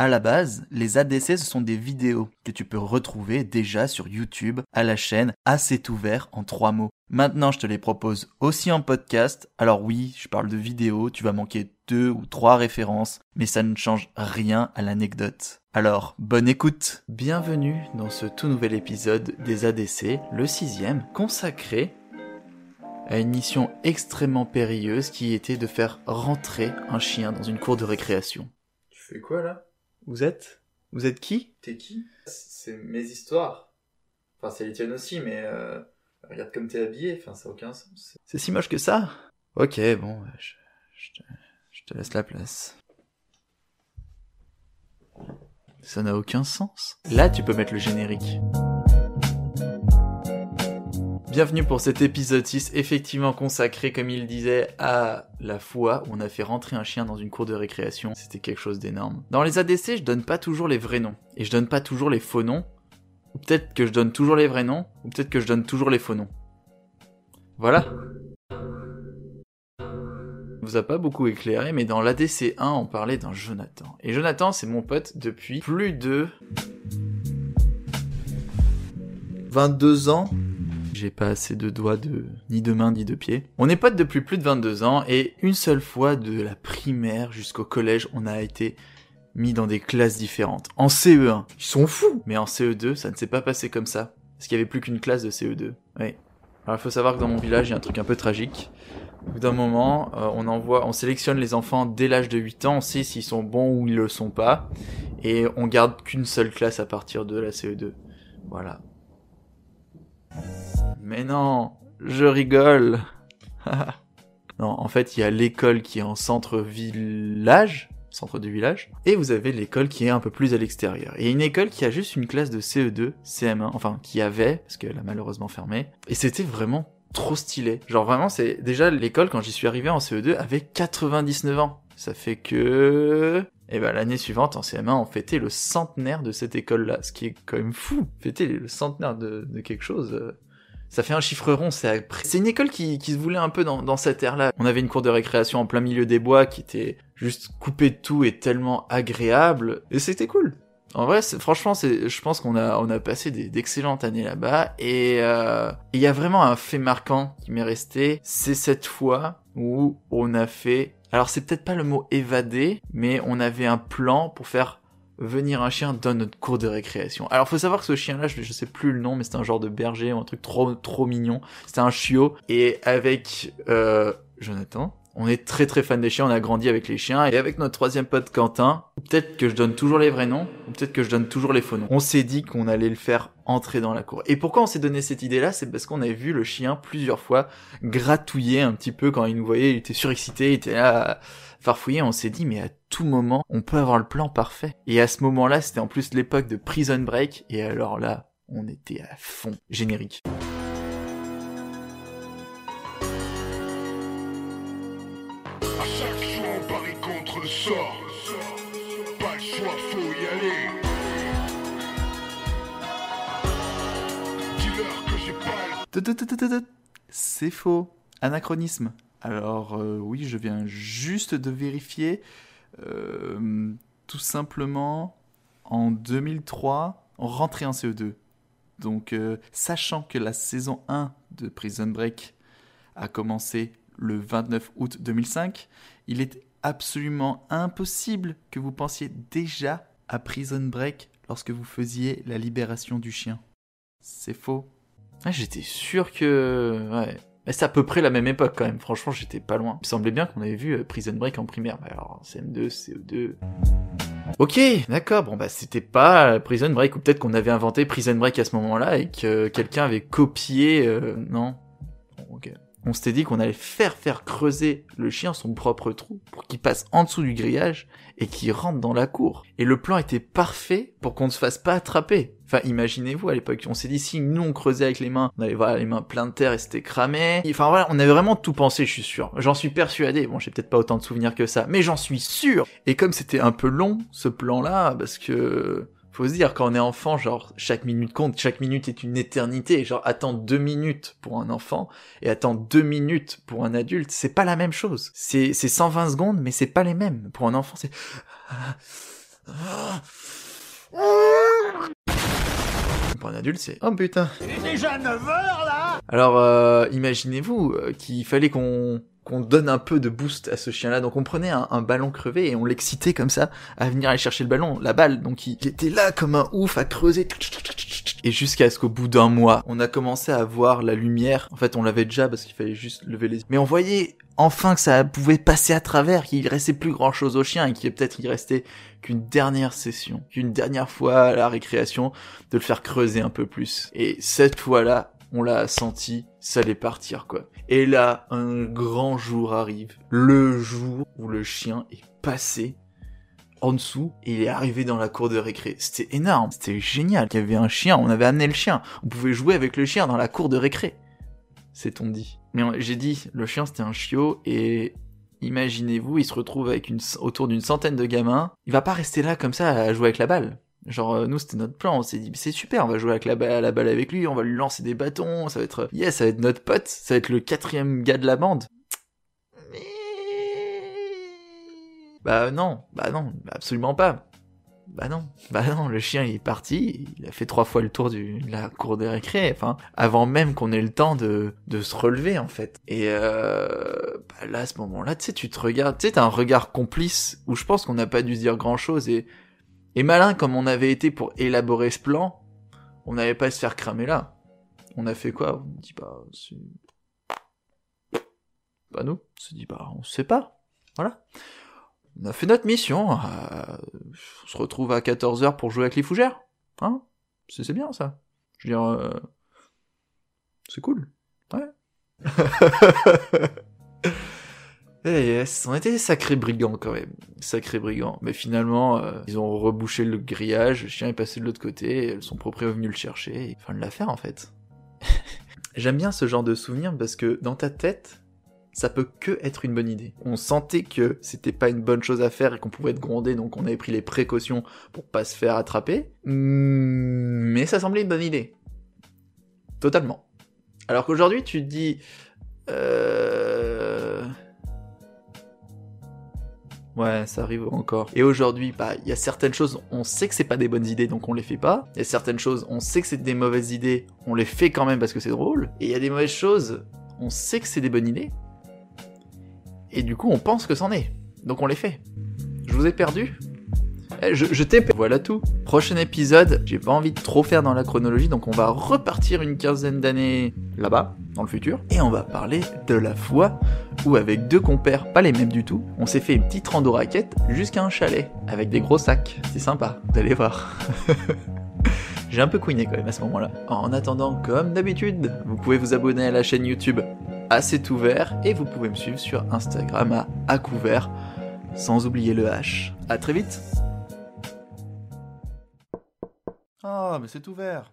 À la base, les ADC ce sont des vidéos que tu peux retrouver déjà sur YouTube à la chaîne Assez ouvert en trois mots. Maintenant, je te les propose aussi en podcast. Alors oui, je parle de vidéos, tu vas manquer deux ou trois références, mais ça ne change rien à l'anecdote. Alors, bonne écoute Bienvenue dans ce tout nouvel épisode des ADC, le sixième, consacré à une mission extrêmement périlleuse qui était de faire rentrer un chien dans une cour de récréation. Tu fais quoi là? Vous êtes? Vous êtes qui? T'es qui? C'est mes histoires. Enfin, c'est les tiennes aussi, mais euh, regarde comme t'es habillé, enfin, ça n'a aucun sens. C'est si moche que ça Ok, bon, je, je te, je te laisse la place. Ça n'a aucun sens. Là, tu peux mettre le générique. Bienvenue pour cet épisode 6, effectivement consacré, comme il disait, à la fois où on a fait rentrer un chien dans une cour de récréation. C'était quelque chose d'énorme. Dans les ADC, je donne pas toujours les vrais noms. Et je donne pas toujours les faux noms. Peut-être que je donne toujours les vrais noms, ou peut-être que je donne toujours les faux noms. Voilà. vous a pas beaucoup éclairé, mais dans l'ADC 1, on parlait d'un Jonathan. Et Jonathan, c'est mon pote depuis plus de 22 ans. J'ai pas assez de doigts de ni de mains ni de pieds. On est potes depuis plus de 22 ans et une seule fois de la primaire jusqu'au collège, on a été mis dans des classes différentes. En CE1, ils sont fous. Mais en CE2, ça ne s'est pas passé comme ça parce qu'il y avait plus qu'une classe de CE2. Oui. Alors il faut savoir que dans mon village, il y a un truc un peu tragique. Au bout d'un moment, euh, on envoie, on sélectionne les enfants dès l'âge de 8 ans, on sait s'ils sont bons ou ils le sont pas, et on garde qu'une seule classe à partir de la CE2. Voilà. Mais non, je rigole. non, en fait, il y a l'école qui est en centre-village, centre du village, et vous avez l'école qui est un peu plus à l'extérieur. Et une école qui a juste une classe de CE2, CM1, enfin, qui avait, parce qu'elle a malheureusement fermé, et c'était vraiment trop stylé. Genre vraiment, c'est déjà l'école quand j'y suis arrivé en CE2 avait 99 ans. Ça fait que et ben l'année suivante en CM1 on fêtait le centenaire de cette école-là, ce qui est quand même fou. Fêter le centenaire de, de quelque chose, euh, ça fait un chiffre rond. C'est une école qui, qui se voulait un peu dans, dans cette ère-là. On avait une cour de récréation en plein milieu des bois qui était juste coupée de tout et tellement agréable et c'était cool. En vrai, franchement, je pense qu'on a, on a passé d'excellentes années là-bas et euh, il y a vraiment un fait marquant qui m'est resté. C'est cette fois où on a fait, alors c'est peut-être pas le mot évadé, mais on avait un plan pour faire venir un chien dans notre cour de récréation. Alors faut savoir que ce chien-là, je, je sais plus le nom, mais c'était un genre de berger ou un truc trop trop mignon. C'était un chiot et avec euh, Jonathan, on est très très fan des chiens, on a grandi avec les chiens, et avec notre troisième pote Quentin, peut-être que je donne toujours les vrais noms, ou peut-être que je donne toujours les faux noms. On s'est dit qu'on allait le faire entrer dans la cour. Et pourquoi on s'est donné cette idée-là? C'est parce qu'on avait vu le chien plusieurs fois gratouiller un petit peu quand il nous voyait, il était surexcité, il était là farfouiller, on s'est dit mais à tout moment, on peut avoir le plan parfait. Et à ce moment-là, c'était en plus l'époque de Prison Break, et alors là, on était à fond. Générique. Chaque choix, on parie contre le sort. Pas le choix, faut y aller. Dis-leur que j'ai pas le. C'est faux. Anachronisme. Alors euh, oui, je viens juste de vérifier. Euh, tout simplement, en 2003, on rentrait en CE2. Donc, euh, sachant que la saison 1 de Prison Break a commencé le 29 août 2005, il est absolument impossible que vous pensiez déjà à Prison Break lorsque vous faisiez la libération du chien. C'est faux. Ah, j'étais sûr que... Ouais. Mais c'est à peu près la même époque quand même, franchement j'étais pas loin. Il semblait bien qu'on avait vu euh, Prison Break en primaire. Bah alors CM2, CO2... Ok, d'accord, bon bah c'était pas Prison Break, ou peut-être qu'on avait inventé Prison Break à ce moment-là et que quelqu'un avait copié... euh, non Bon, Ok. On s'était dit qu'on allait faire faire creuser le chien son propre trou pour qu'il passe en dessous du grillage et qu'il rentre dans la cour. Et le plan était parfait pour qu'on ne se fasse pas attraper. Enfin, imaginez-vous à l'époque, on s'est dit si nous on creusait avec les mains, on avait voilà les mains pleines de terre et c'était cramé. Enfin voilà, on avait vraiment tout pensé, je suis sûr. J'en suis persuadé. Bon, j'ai peut-être pas autant de souvenirs que ça, mais j'en suis sûr. Et comme c'était un peu long ce plan-là, parce que faut se dire, quand on est enfant, genre, chaque minute compte, chaque minute est une éternité, genre, attendre deux minutes pour un enfant et attendre deux minutes pour un adulte, c'est pas la même chose. C'est, c'est 120 secondes, mais c'est pas les mêmes. Pour un enfant, c'est... Pour un adulte, c'est oh putain. Il est déjà 9h là. Alors euh, imaginez-vous euh, qu'il fallait qu'on qu'on donne un peu de boost à ce chien-là. Donc on prenait un, ballon crevé et on l'excitait comme ça à venir aller chercher le ballon, la balle. Donc il, il était là comme un ouf à creuser. Et jusqu'à ce qu'au bout d'un mois, on a commencé à voir la lumière. En fait, on l'avait déjà parce qu'il fallait juste lever les yeux. Mais on voyait enfin que ça pouvait passer à travers, qu'il restait plus grand chose au chien et qu'il peut-être il restait qu'une dernière session, qu'une dernière fois à la récréation, de le faire creuser un peu plus. Et cette fois-là, on l'a senti, ça allait partir quoi. Et là, un grand jour arrive, le jour où le chien est passé en dessous et il est arrivé dans la cour de récré. C'était énorme, c'était génial. Il y avait un chien, on avait amené le chien, on pouvait jouer avec le chien dans la cour de récré. C'est on dit. Mais j'ai dit, le chien c'était un chiot et imaginez-vous, il se retrouve avec une, autour d'une centaine de gamins. Il va pas rester là comme ça à jouer avec la balle. Genre euh, nous c'était notre plan, on s'est dit c'est super, on va jouer avec la balle, la balle avec lui, on va lui lancer des bâtons, ça va être yes, ça va être notre pote, ça va être le quatrième gars de la bande. Mais bah non, bah non, absolument pas. Bah non, bah non, le chien il est parti, il a fait trois fois le tour du, de la cour des récré, enfin, avant même qu'on ait le temps de, de se relever en fait. Et euh, bah là, à ce moment-là, tu sais, tu te regardes, tu sais, t'as un regard complice où je pense qu'on n'a pas dû dire grand-chose et, et malin comme on avait été pour élaborer ce plan, on n'avait pas à se faire cramer là. On a fait quoi? On dit bah, c'est... Bah nous, on se dit bah on sait pas, voilà. On a fait notre mission. euh, on se retrouve à 14h pour jouer avec les fougères. Hein? C'est, c'est bien ça. Je veux dire, euh, c'est cool. Ouais. Eh yes, on était des sacrés brigands quand même. Sacrés brigands. Mais finalement, euh, ils ont rebouché le grillage, le chien est passé de l'autre côté, et son propriétaire est venu le chercher. et Fin de l'affaire en fait. J'aime bien ce genre de souvenir parce que dans ta tête, ça peut que être une bonne idée. On sentait que c'était pas une bonne chose à faire et qu'on pouvait être grondé, donc on avait pris les précautions pour pas se faire attraper. Mm, Mais ça semblait une bonne idée. Totalement. Alors qu'aujourd'hui, tu te dis... Euh... Ouais, ça arrive encore. Et aujourd'hui, bah, il y a certaines choses, on sait que c'est pas des bonnes idées, donc on les fait pas. Il y a certaines choses, on sait que c'est des mauvaises idées, on les fait quand même parce que c'est drôle. Et il y a des mauvaises choses, on sait que c'est des bonnes idées. Et du coup, on pense que c'en est. Donc on les fait. Je vous ai perdu je, je t'ai Voilà tout. Prochain épisode, j'ai pas envie de trop faire dans la chronologie, donc on va repartir une quinzaine d'années là-bas, dans le futur, et on va parler de la fois où avec deux compères, pas les mêmes du tout, on s'est fait une petite rando raquette jusqu'à un chalet, avec des gros sacs. C'est sympa, vous allez voir. J'ai un peu couiné quand même à ce moment-là. En attendant, comme d'habitude, vous pouvez vous abonner à la chaîne YouTube à C'est ouvert et vous pouvez me suivre sur Instagram à à sans oublier le H. À très vite. Ah, mais c'est ouvert.